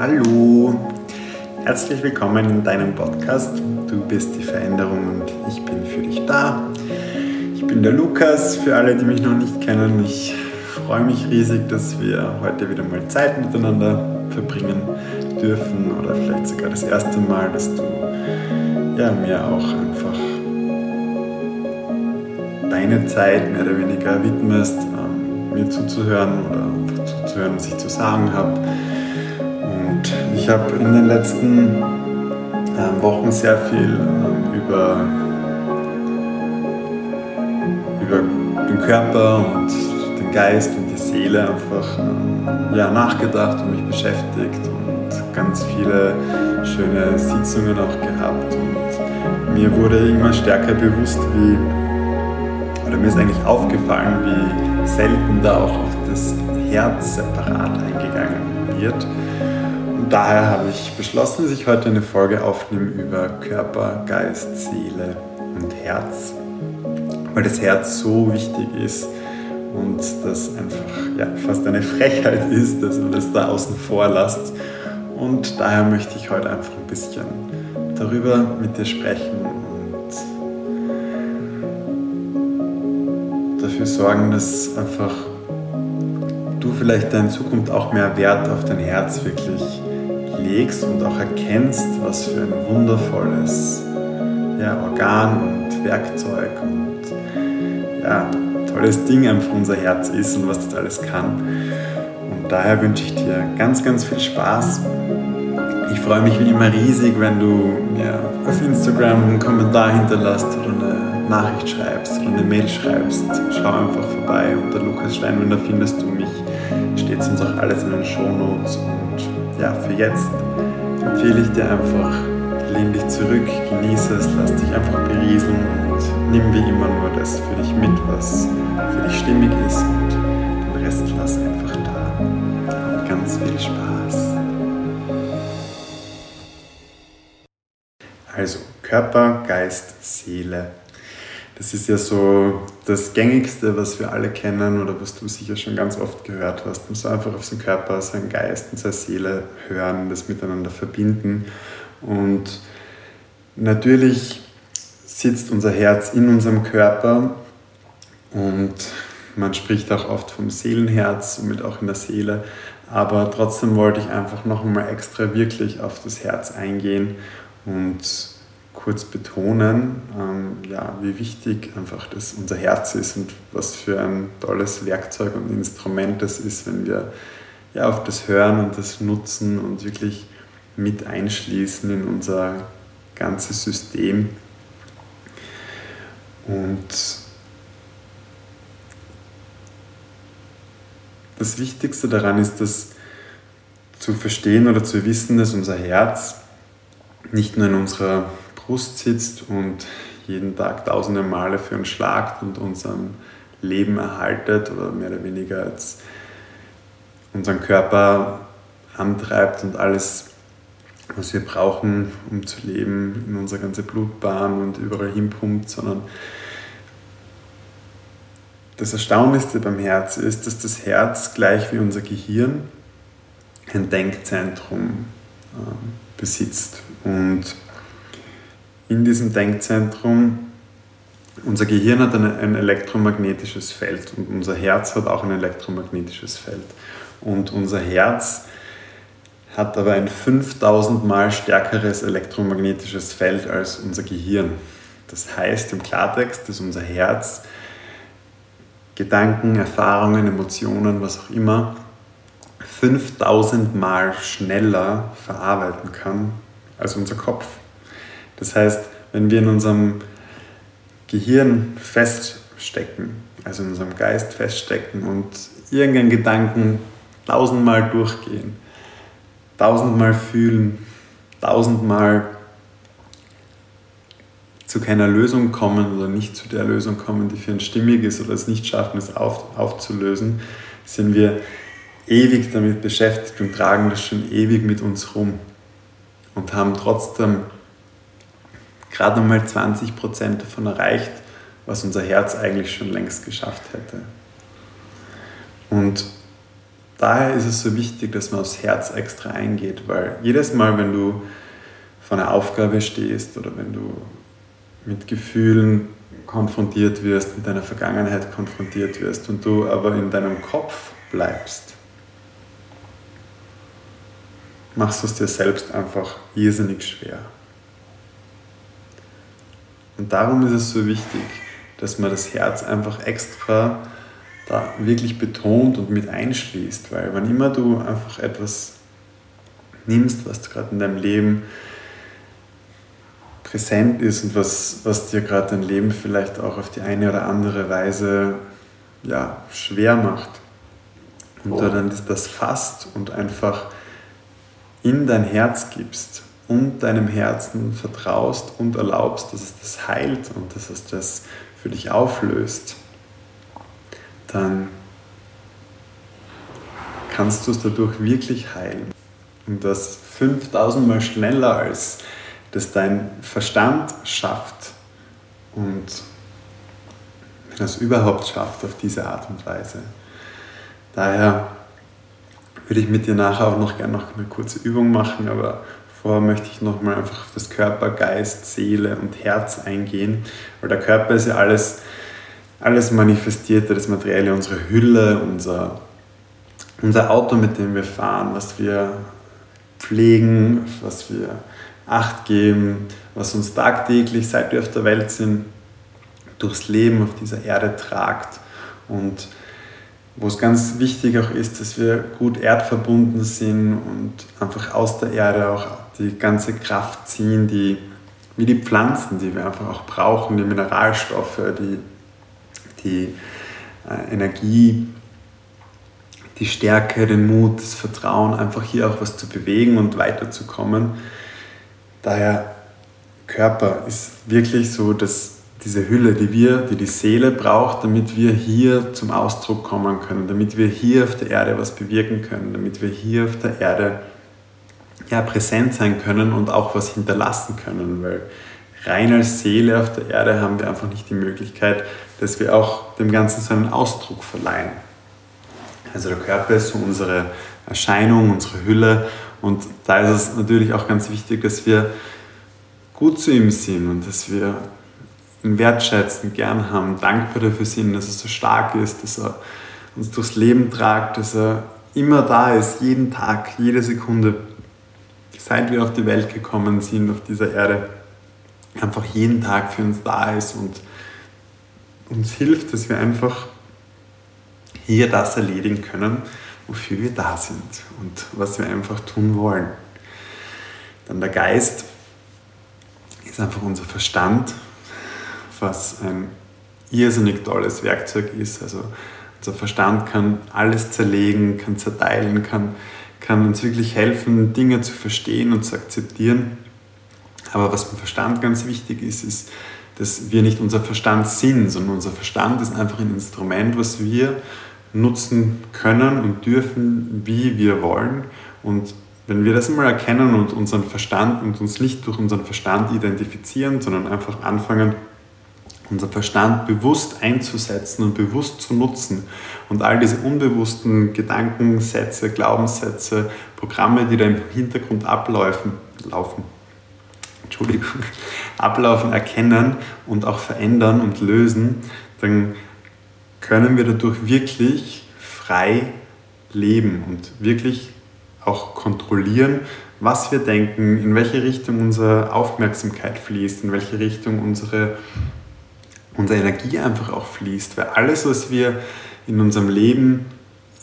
Hallo, herzlich willkommen in deinem Podcast. Du bist die Veränderung und ich bin für dich da. Ich bin der Lukas, für alle, die mich noch nicht kennen. Ich freue mich riesig, dass wir heute wieder mal Zeit miteinander verbringen dürfen oder vielleicht sogar das erste Mal, dass du ja, mir auch einfach deine Zeit mehr oder weniger widmest, ähm, mir zuzuhören oder zuzuhören, was ich zu sagen habe. Habe in den letzten Wochen sehr viel ähm, über, über den Körper und den Geist und die Seele einfach ähm, ja, nachgedacht und mich beschäftigt und ganz viele schöne Sitzungen auch gehabt. Und mir wurde immer stärker bewusst, wie, oder mir ist eigentlich aufgefallen, wie selten da auch auf das Herz separat eingegangen wird. Und daher habe ich beschlossen, dass ich heute eine Folge aufnehme über Körper, Geist, Seele und Herz, weil das Herz so wichtig ist und das einfach ja, fast eine Frechheit ist, dass man das da außen vor lasst. Und daher möchte ich heute einfach ein bisschen darüber mit dir sprechen und dafür sorgen, dass einfach du vielleicht in Zukunft auch mehr Wert auf dein Herz wirklich legst und auch erkennst, was für ein wundervolles ja, Organ und Werkzeug und ja, tolles Ding einfach unser Herz ist und was das alles kann. Und daher wünsche ich dir ganz, ganz viel Spaß. Ich freue mich wie immer riesig, wenn du mir auf Instagram einen Kommentar hinterlässt oder eine Nachricht schreibst oder eine Mail schreibst. Schau einfach vorbei unter Lukas Steinwender findest du mich. Steht uns auch alles in den Shownotes. Und ja, für jetzt empfehle ich dir einfach, lehn dich zurück, genieße es, lass dich einfach berieseln und nimm wie immer nur das für dich mit, was für dich stimmig ist und den Rest lass einfach da. Und ganz viel Spaß. Also Körper, Geist, Seele. Das ist ja so das Gängigste, was wir alle kennen oder was du sicher schon ganz oft gehört hast. Man soll einfach auf seinen Körper, seinen Geist und seine Seele hören, das miteinander verbinden. Und natürlich sitzt unser Herz in unserem Körper und man spricht auch oft vom Seelenherz, somit auch in der Seele. Aber trotzdem wollte ich einfach noch einmal extra wirklich auf das Herz eingehen und kurz betonen, ähm, ja, wie wichtig einfach das unser Herz ist und was für ein tolles Werkzeug und Instrument das ist, wenn wir ja, auf das hören und das nutzen und wirklich mit einschließen in unser ganzes System. Und das Wichtigste daran ist, das zu verstehen oder zu wissen, dass unser Herz nicht nur in unserer Brust sitzt und jeden Tag tausende Male für uns schlagt und unserem Leben erhaltet oder mehr oder weniger als unseren Körper antreibt und alles, was wir brauchen, um zu leben, in unsere ganze Blutbahn und überall hinpumpt, sondern das Erstaunlichste beim Herz ist, dass das Herz gleich wie unser Gehirn ein Denkzentrum äh, besitzt. Und in diesem Denkzentrum, unser Gehirn hat ein, ein elektromagnetisches Feld und unser Herz hat auch ein elektromagnetisches Feld. Und unser Herz hat aber ein 5000 mal stärkeres elektromagnetisches Feld als unser Gehirn. Das heißt im Klartext, dass unser Herz Gedanken, Erfahrungen, Emotionen, was auch immer, 5000 mal schneller verarbeiten kann als unser Kopf. Das heißt, wenn wir in unserem Gehirn feststecken, also in unserem Geist feststecken und irgendeinen Gedanken tausendmal durchgehen, tausendmal fühlen, tausendmal zu keiner Lösung kommen oder nicht zu der Lösung kommen, die für uns stimmig ist oder es nicht schaffen, es auf, aufzulösen, sind wir ewig damit beschäftigt und tragen das schon ewig mit uns rum und haben trotzdem gerade mal 20 Prozent davon erreicht, was unser Herz eigentlich schon längst geschafft hätte. Und daher ist es so wichtig, dass man aufs Herz extra eingeht, weil jedes Mal, wenn du vor einer Aufgabe stehst oder wenn du mit Gefühlen konfrontiert wirst, mit deiner Vergangenheit konfrontiert wirst und du aber in deinem Kopf bleibst, machst du es dir selbst einfach irrsinnig schwer. Und darum ist es so wichtig, dass man das Herz einfach extra da wirklich betont und mit einschließt, weil wann immer du einfach etwas nimmst, was gerade in deinem Leben präsent ist und was, was dir gerade dein Leben vielleicht auch auf die eine oder andere Weise ja, schwer macht, und du dann das fasst und einfach in dein Herz gibst und deinem Herzen vertraust und erlaubst, dass es das heilt und dass es das für dich auflöst, dann kannst du es dadurch wirklich heilen. Und das 5000 Mal schneller als das dein Verstand schafft und es überhaupt schafft auf diese Art und Weise. Daher würde ich mit dir nachher auch noch gerne noch eine kurze Übung machen, aber vorher möchte ich nochmal einfach auf das Körper, Geist, Seele und Herz eingehen, weil der Körper ist ja alles, alles manifestierte, das Materielle, unsere Hülle, unser, unser Auto, mit dem wir fahren, was wir pflegen, was wir Acht geben, was uns tagtäglich, seit wir auf der Welt sind, durchs Leben auf dieser Erde tragt. Und wo es ganz wichtig auch ist, dass wir gut erdverbunden sind und einfach aus der Erde auch die ganze Kraft ziehen, die, wie die Pflanzen, die wir einfach auch brauchen, die Mineralstoffe, die, die äh, Energie, die Stärke, den Mut, das Vertrauen, einfach hier auch was zu bewegen und weiterzukommen. Daher Körper ist wirklich so das diese Hülle, die wir, die die Seele braucht, damit wir hier zum Ausdruck kommen können, damit wir hier auf der Erde was bewirken können, damit wir hier auf der Erde ja, präsent sein können und auch was hinterlassen können, weil rein als Seele auf der Erde haben wir einfach nicht die Möglichkeit, dass wir auch dem Ganzen so einen Ausdruck verleihen. Also der Körper ist so unsere Erscheinung, unsere Hülle und da ist es natürlich auch ganz wichtig, dass wir gut zu ihm sind und dass wir ihn wertschätzen, gern haben, dankbar dafür sind, dass er so stark ist, dass er uns durchs Leben tragt, dass er immer da ist, jeden Tag, jede Sekunde, seit wir auf die Welt gekommen sind, auf dieser Erde, einfach jeden Tag für uns da ist und uns hilft, dass wir einfach hier das erledigen können, wofür wir da sind und was wir einfach tun wollen. Dann der Geist ist einfach unser Verstand, was ein irrsinnig tolles Werkzeug ist. Also unser Verstand kann alles zerlegen, kann zerteilen, kann, kann uns wirklich helfen, Dinge zu verstehen und zu akzeptieren. Aber was beim Verstand ganz wichtig ist, ist, dass wir nicht unser Verstand sind, sondern unser Verstand ist einfach ein Instrument, was wir nutzen können und dürfen, wie wir wollen. Und wenn wir das einmal erkennen und unseren Verstand und uns nicht durch unseren Verstand identifizieren, sondern einfach anfangen, unser Verstand bewusst einzusetzen und bewusst zu nutzen und all diese unbewussten Gedankensätze, Glaubenssätze, Programme, die da im Hintergrund ablaufen, laufen, Entschuldigung, ablaufen, erkennen und auch verändern und lösen, dann können wir dadurch wirklich frei leben und wirklich auch kontrollieren, was wir denken, in welche Richtung unsere Aufmerksamkeit fließt, in welche Richtung unsere unsere Energie einfach auch fließt. Weil alles, was wir in unserem Leben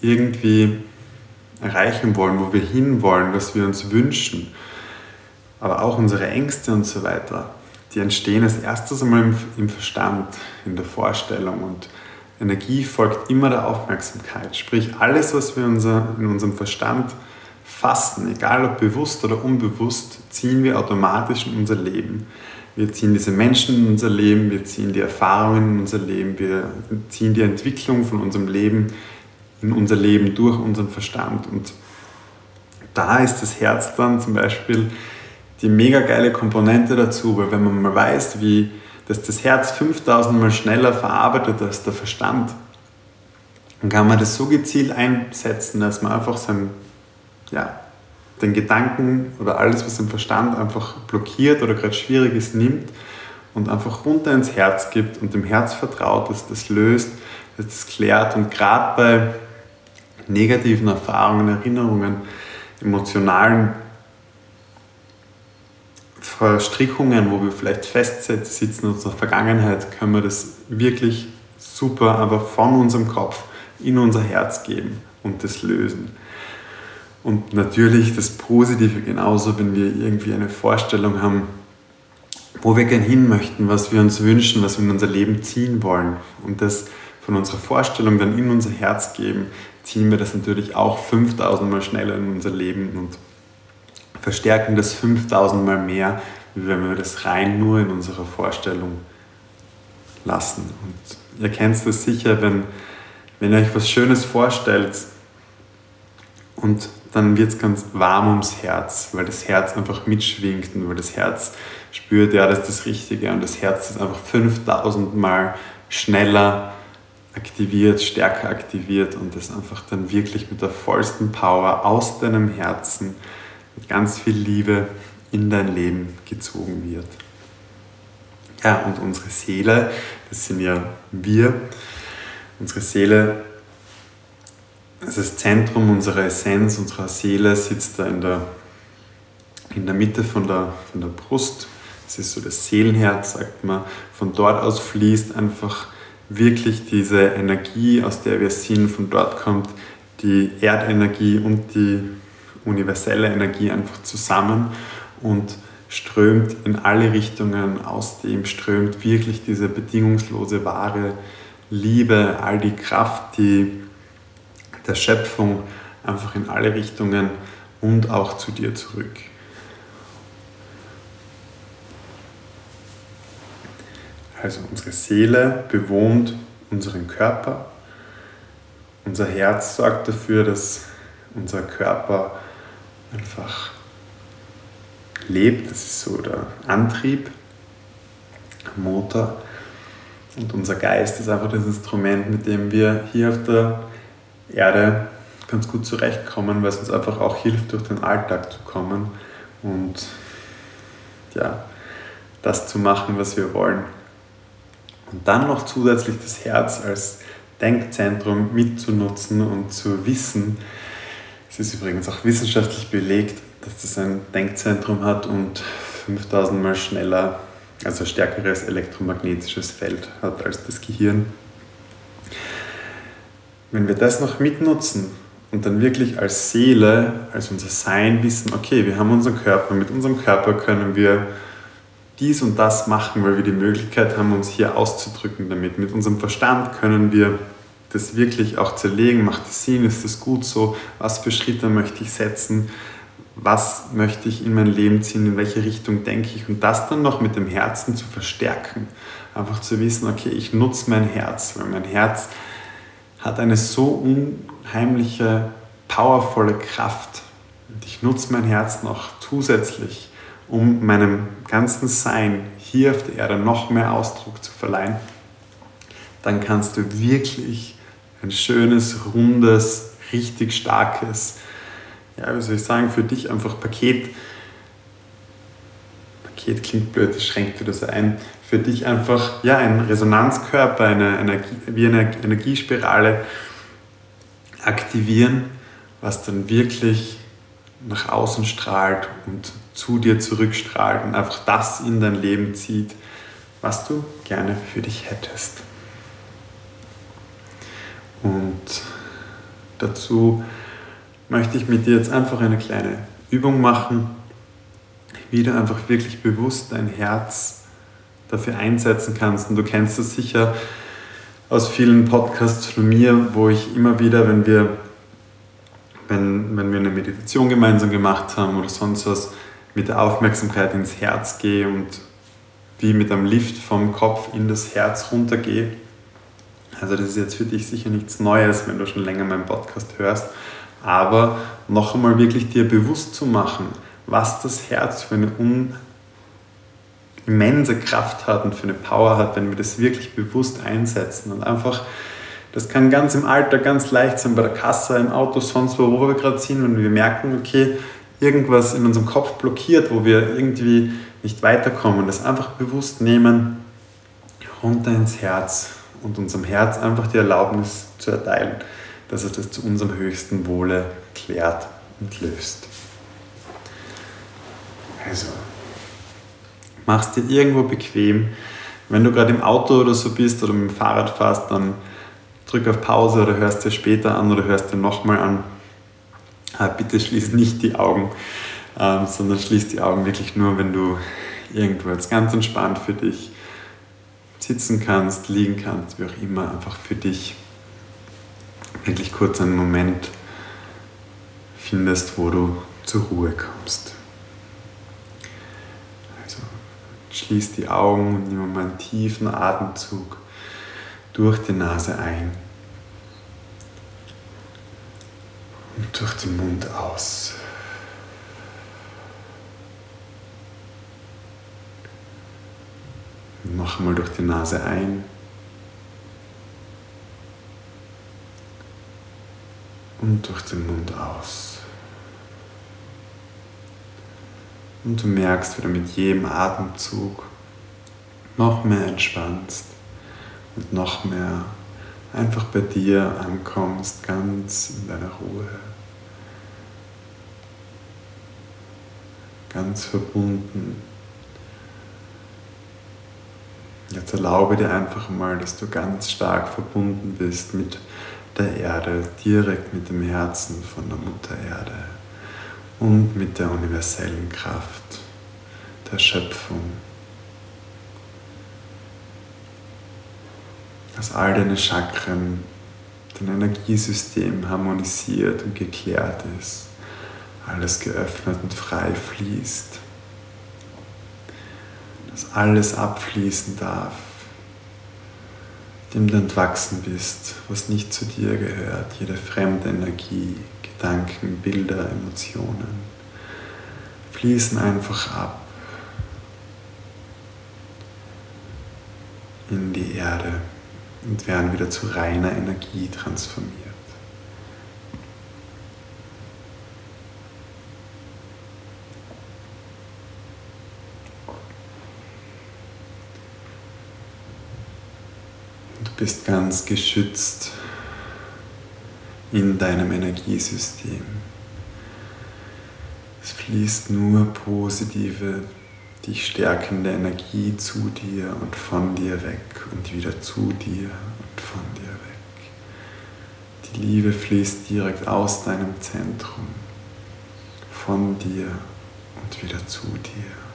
irgendwie erreichen wollen, wo wir hinwollen, was wir uns wünschen, aber auch unsere Ängste und so weiter, die entstehen als erstes einmal im, Verstand, in der Vorstellung und Energie folgt immer der Aufmerksamkeit. Sprich, alles, was wir in unserem Verstand fassen, egal ob bewusst oder unbewusst, ziehen wir automatisch in unser Leben. Wir ziehen diese Menschen in unser Leben, wir ziehen die Erfahrungen in unser Leben, wir ziehen die Entwicklung von unserem Leben in unser Leben durch unseren Verstand. Und da ist das Herz dann zum Beispiel die mega geile Komponente dazu, weil wenn man mal weiß, wie dass das Herz 5000 Mal schneller verarbeitet als der Verstand, dann kann man das so gezielt einsetzen, dass man einfach sein, ja, den Gedanken oder alles, was im Verstand einfach blockiert oder gerade schwierig ist, nimmt und einfach runter ins Herz gibt und dem Herz vertraut, dass das löst, dass das klärt. Und gerade bei negativen Erfahrungen, Erinnerungen, emotionalen Verstrickungen, wo wir vielleicht festsitzen in unserer Vergangenheit, können wir das wirklich super einfach von unserem Kopf in unser Herz geben und das lösen. Und natürlich das Positive genauso, wenn wir irgendwie eine Vorstellung haben, wo wir gern hin möchten, was wir uns wünschen, was wir in unser Leben ziehen wollen und das von unserer Vorstellung dann in unser Herz geben, ziehen wir das natürlich auch 5000 Mal schneller in unser Leben und verstärken das 5000 Mal mehr, wie wenn wir das rein nur in unserer Vorstellung lassen. Und ihr kennt das sicher, wenn, wenn ihr euch was Schönes vorstellt und dann wird es ganz warm ums Herz, weil das Herz einfach mitschwingt und weil das Herz spürt, ja, das ist das Richtige und das Herz ist einfach 5000 Mal schneller aktiviert, stärker aktiviert und das einfach dann wirklich mit der vollsten Power aus deinem Herzen, mit ganz viel Liebe in dein Leben gezogen wird. Ja, und unsere Seele, das sind ja wir, unsere Seele, ist das Zentrum unserer Essenz, unserer Seele sitzt da in der, in der Mitte von der, von der Brust. Das ist so das Seelenherz, sagt man. Von dort aus fließt einfach wirklich diese Energie, aus der wir sind, von dort kommt die Erdenergie und die universelle Energie einfach zusammen und strömt in alle Richtungen, aus dem strömt wirklich diese bedingungslose, wahre Liebe, all die Kraft, die der Schöpfung einfach in alle Richtungen und auch zu dir zurück. Also unsere Seele bewohnt unseren Körper. Unser Herz sorgt dafür, dass unser Körper einfach lebt. Das ist so der Antrieb, Motor. Und unser Geist ist einfach das Instrument, mit dem wir hier auf der Erde ganz gut zurechtkommen, weil es uns einfach auch hilft, durch den Alltag zu kommen und ja, das zu machen, was wir wollen. Und dann noch zusätzlich das Herz als Denkzentrum mitzunutzen und zu wissen, es ist übrigens auch wissenschaftlich belegt, dass das ein Denkzentrum hat und 5000 Mal schneller, also stärkeres elektromagnetisches Feld hat als das Gehirn. Wenn wir das noch mitnutzen und dann wirklich als Seele, als unser Sein wissen, okay, wir haben unseren Körper, mit unserem Körper können wir dies und das machen, weil wir die Möglichkeit haben, uns hier auszudrücken damit. Mit unserem Verstand können wir das wirklich auch zerlegen. Macht es Sinn? Ist das gut so? Was für Schritte möchte ich setzen? Was möchte ich in mein Leben ziehen? In welche Richtung denke ich? Und das dann noch mit dem Herzen zu verstärken. Einfach zu wissen, okay, ich nutze mein Herz, weil mein Herz hat eine so unheimliche, powervolle Kraft. Und ich nutze mein Herz noch zusätzlich um meinem ganzen Sein hier auf der Erde noch mehr Ausdruck zu verleihen, dann kannst du wirklich ein schönes, rundes, richtig starkes, ja, wie soll ich sagen, für dich einfach Paket, Paket klingt blöd, das schränkt wieder so ein, für dich einfach ja, ein Resonanzkörper, eine Energie, wie eine Energiespirale aktivieren, was dann wirklich nach außen strahlt und zu dir zurückstrahlt und einfach das in dein Leben zieht, was du gerne für dich hättest. Und dazu möchte ich mit dir jetzt einfach eine kleine Übung machen, wie du einfach wirklich bewusst dein Herz dafür einsetzen kannst. Und du kennst das sicher aus vielen Podcasts von mir, wo ich immer wieder, wenn wir wenn, wenn wir eine Meditation gemeinsam gemacht haben oder sonst was, mit der Aufmerksamkeit ins Herz gehe und wie mit einem Lift vom Kopf in das Herz runtergehe. Also das ist jetzt für dich sicher nichts Neues, wenn du schon länger meinen Podcast hörst, aber noch einmal wirklich dir bewusst zu machen, was das Herz für eine immense Kraft hat und für eine Power hat, wenn wir das wirklich bewusst einsetzen. Und einfach Das kann ganz im Alter ganz leicht sein, bei der Kasse, im Auto, sonst wo, wo wir gerade sind, wenn wir merken, okay, irgendwas in unserem Kopf blockiert, wo wir irgendwie nicht weiterkommen, das einfach bewusst nehmen, runter ins Herz und unserem Herz einfach die Erlaubnis zu erteilen, dass es das zu unserem höchsten Wohle klärt und löst. Also, machst dir irgendwo bequem. Wenn du gerade im Auto oder so bist oder mit dem Fahrrad fährst, dann drück auf Pause oder hörst dir später an oder hörst dir nochmal an. Ah, bitte schließ nicht die Augen, ähm, sondern schließ die Augen wirklich nur, wenn du irgendwo jetzt ganz entspannt für dich sitzen kannst, liegen kannst, wie auch immer, einfach für dich wirklich kurz einen Moment findest, wo du zur Ruhe kommst. Also schließ die Augen und nimm mal einen tiefen Atemzug durch die Nase ein und durch den Mund aus. Noch einmal durch die Nase ein. Und durch den Mund aus. Und du merkst, wie du mit jedem Atemzug noch mehr entspannst und noch mehr einfach bei dir ankommst, ganz in deiner Ruhe. Ganz verbunden Jetzt erlaube dir einfach mal, dass du ganz stark verbunden bist mit der Erde, direkt mit dem Herzen von der Mutter Erde und mit der universellen Kraft der Schöpfung. Dass all deine Chakren, dein Energiesystem harmonisiert und geklärt ist, alles geöffnet und frei fließt dass alles abfließen darf, dem du entwachsen bist, was nicht zu dir gehört, jede fremde Energie, Gedanken, Bilder, Emotionen, fließen einfach ab in die Erde und werden wieder zu reiner Energie transformiert. Bist ganz geschützt in deinem Energiesystem. Es fließt nur positive, dich stärkende Energie zu dir und von dir weg und wieder zu dir und von dir weg. Die Liebe fließt direkt aus deinem Zentrum, von dir und wieder zu dir.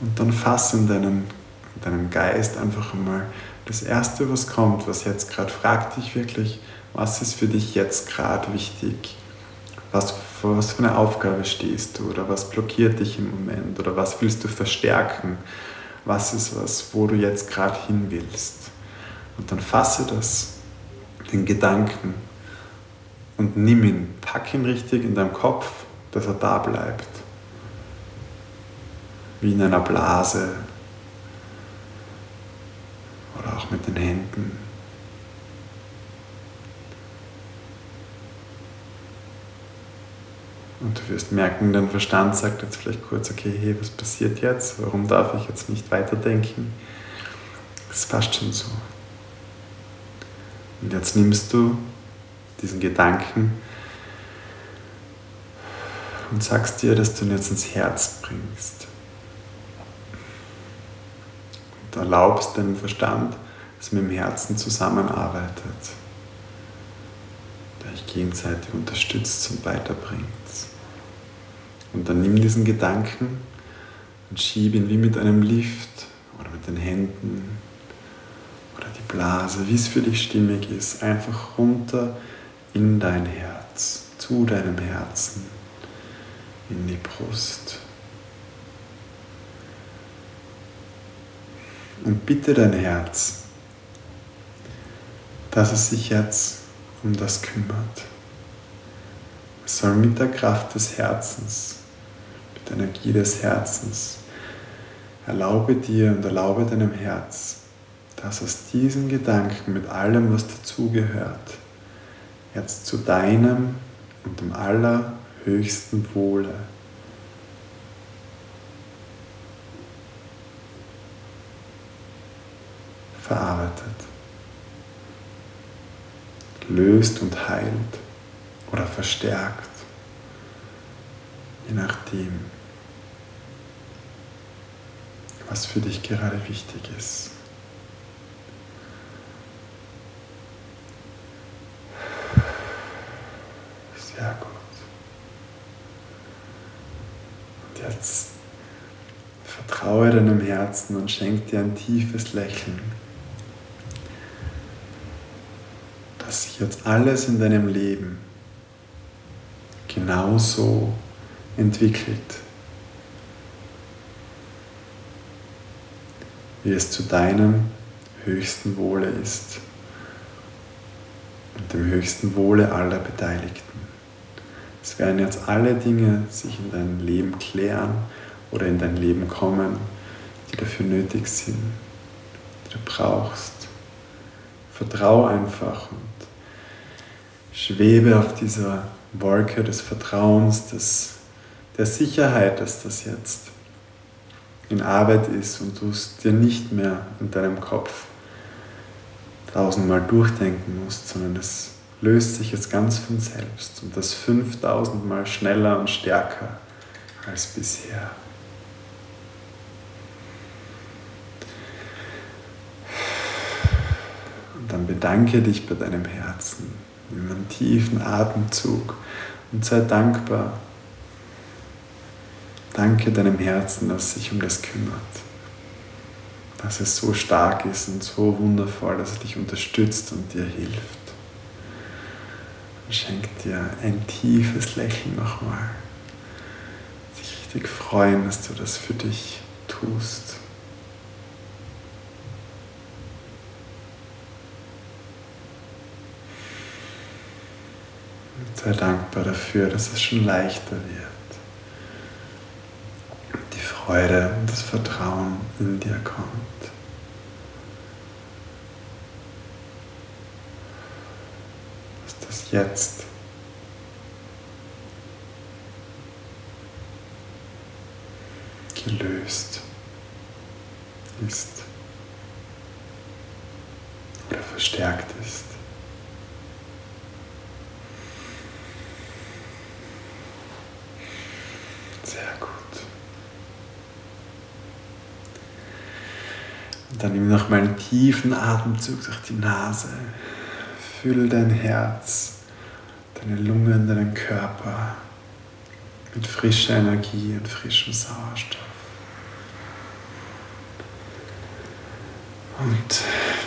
Und dann fass in deinem, in deinem Geist einfach mal das Erste, was kommt, was jetzt gerade, frag dich wirklich, was ist für dich jetzt gerade wichtig? Was, was für eine Aufgabe stehst du? Oder was blockiert dich im Moment? Oder was willst du verstärken? Was ist was, wo du jetzt gerade hin willst? Und dann fasse das, den Gedanken, und nimm ihn, pack ihn richtig in deinem Kopf, dass er da bleibt wie in einer Blase oder auch mit den Händen. Und du wirst merken, dein Verstand sagt jetzt vielleicht kurz, okay, hey, was passiert jetzt? Warum darf ich jetzt nicht weiterdenken? Das passt schon so. Und jetzt nimmst du diesen Gedanken und sagst dir, dass du ihn jetzt ins Herz bringst und erlaubst deinem Verstand, dass mit dem Herzen zusammenarbeitet, der euch gegenseitig unterstützt und weiterbringt. Und dann nimm diesen Gedanken und schieb ihn wie mit einem Lift oder mit den Händen oder die Blase, wie es für dich stimmig ist, einfach runter in dein Herz, zu deinem Herzen, in die Brust. Und bitte dein Herz, dass es sich jetzt um das kümmert. Es soll mit der Kraft des Herzens die Energie des Herzens. Erlaube dir und erlaube deinem Herz, dass aus diesen Gedanken mit allem, was dazugehört, jetzt zu deinem und dem allerhöchsten Wohle verarbeitet, löst und heilt oder verstärkt, je nachdem, was für dich gerade wichtig ist. Sehr gut. Und jetzt vertraue deinem Herzen und schenk dir ein tiefes Lächeln. Dass sich jetzt alles in deinem Leben genauso entwickelt, wie es zu deinem höchsten Wohle ist und dem höchsten Wohle aller Beteiligten. Es werden jetzt alle Dinge sich in deinem Leben klären oder in dein Leben kommen, die dafür nötig sind, die du brauchst. Vertrau einfach und schwebe auf dieser Wolke des Vertrauens, des, der Sicherheit, dass das jetzt in Arbeit ist und du es dir nicht mehr in deinem Kopf tausendmal durchdenken musst, sondern es löst sich jetzt ganz von selbst und das 5000 Mal schneller und stärker als bisher. Und dann bedanke dich bei deinem Herzen, nimm einen tiefen Atemzug und sei dankbar. Danke deinem Herzen, das sich um das kümmert. Dass es so stark ist und so wundervoll, dass es dich unterstützt und dir hilft schenk dir ein tiefes Lächeln nochmal. Sich richtig freuen, dass du das für dich tust. Sei dankbar dafür, dass es schon leichter wird. Die Freude und das Vertrauen in dir kommt. jetzt. gelöst ist oder verstärkt ist. Sehr gut. Und dann nimm noch mal einen tiefen Atemzug durch die Nase. Füll dein Herz deine Lungen, deinen Körper mit frischer Energie und frischem Sauerstoff. Und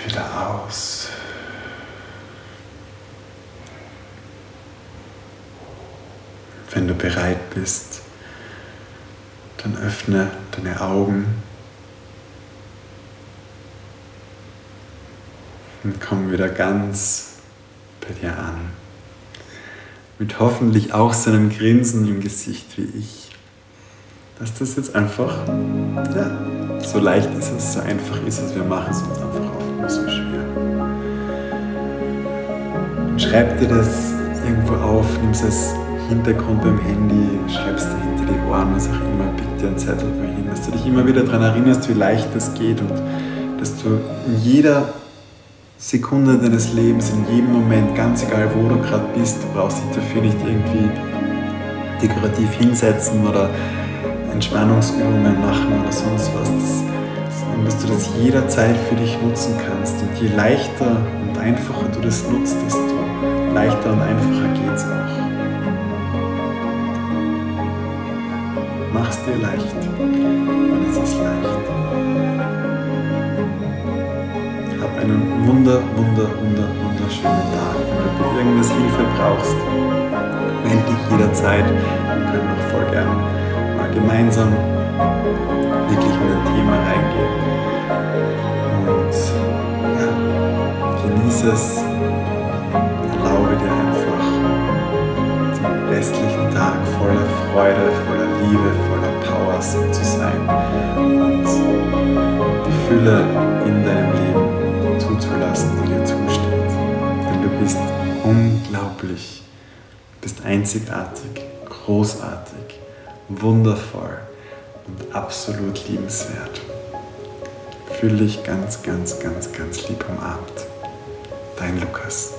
wieder aus. Wenn du bereit bist, dann öffne deine Augen und komm wieder ganz bei dir an mit hoffentlich auch so einem Grinsen im Gesicht wie ich. Dass das jetzt einfach, ja, so leicht ist es, so einfach ist es, wir machen es uns einfach oft nur so schwer. Schreib dir das irgendwo auf, nimm es als Hintergrund beim Handy, schreib es dir hinter die Ohren, was auch immer, pick dir einen Zettel wohin, dass du dich immer wieder daran erinnerst, wie leicht das geht und dass du in jeder Sekunde deines Lebens, in jedem Moment, ganz egal wo du gerade bist, du brauchst dich dafür nicht irgendwie dekorativ hinsetzen oder Entspannungsübungen machen oder sonst was, sondern dass du das jederzeit für dich nutzen kannst. Und je leichter und einfacher du das nutzt, desto leichter und einfacher geht es auch. Mach's dir leicht, dann ist es leicht wunder, wunder, wunder, wunderschönen Tag. Wenn du irgendwas Hilfe brauchst, melde dich jederzeit. Wir können auch voll gern mal gemeinsam wirklich in ein Thema reingehen. Und ja, genieße es. Erlaube dir einfach den restlichen Tag voller Freude voller Liebe, voller Power zu sein und die Fülle einzigartig, großartig, wundervoll und absolut liebenswert. Fühle dich ganz, ganz, ganz, ganz lieb umarmt. Dein Lukas.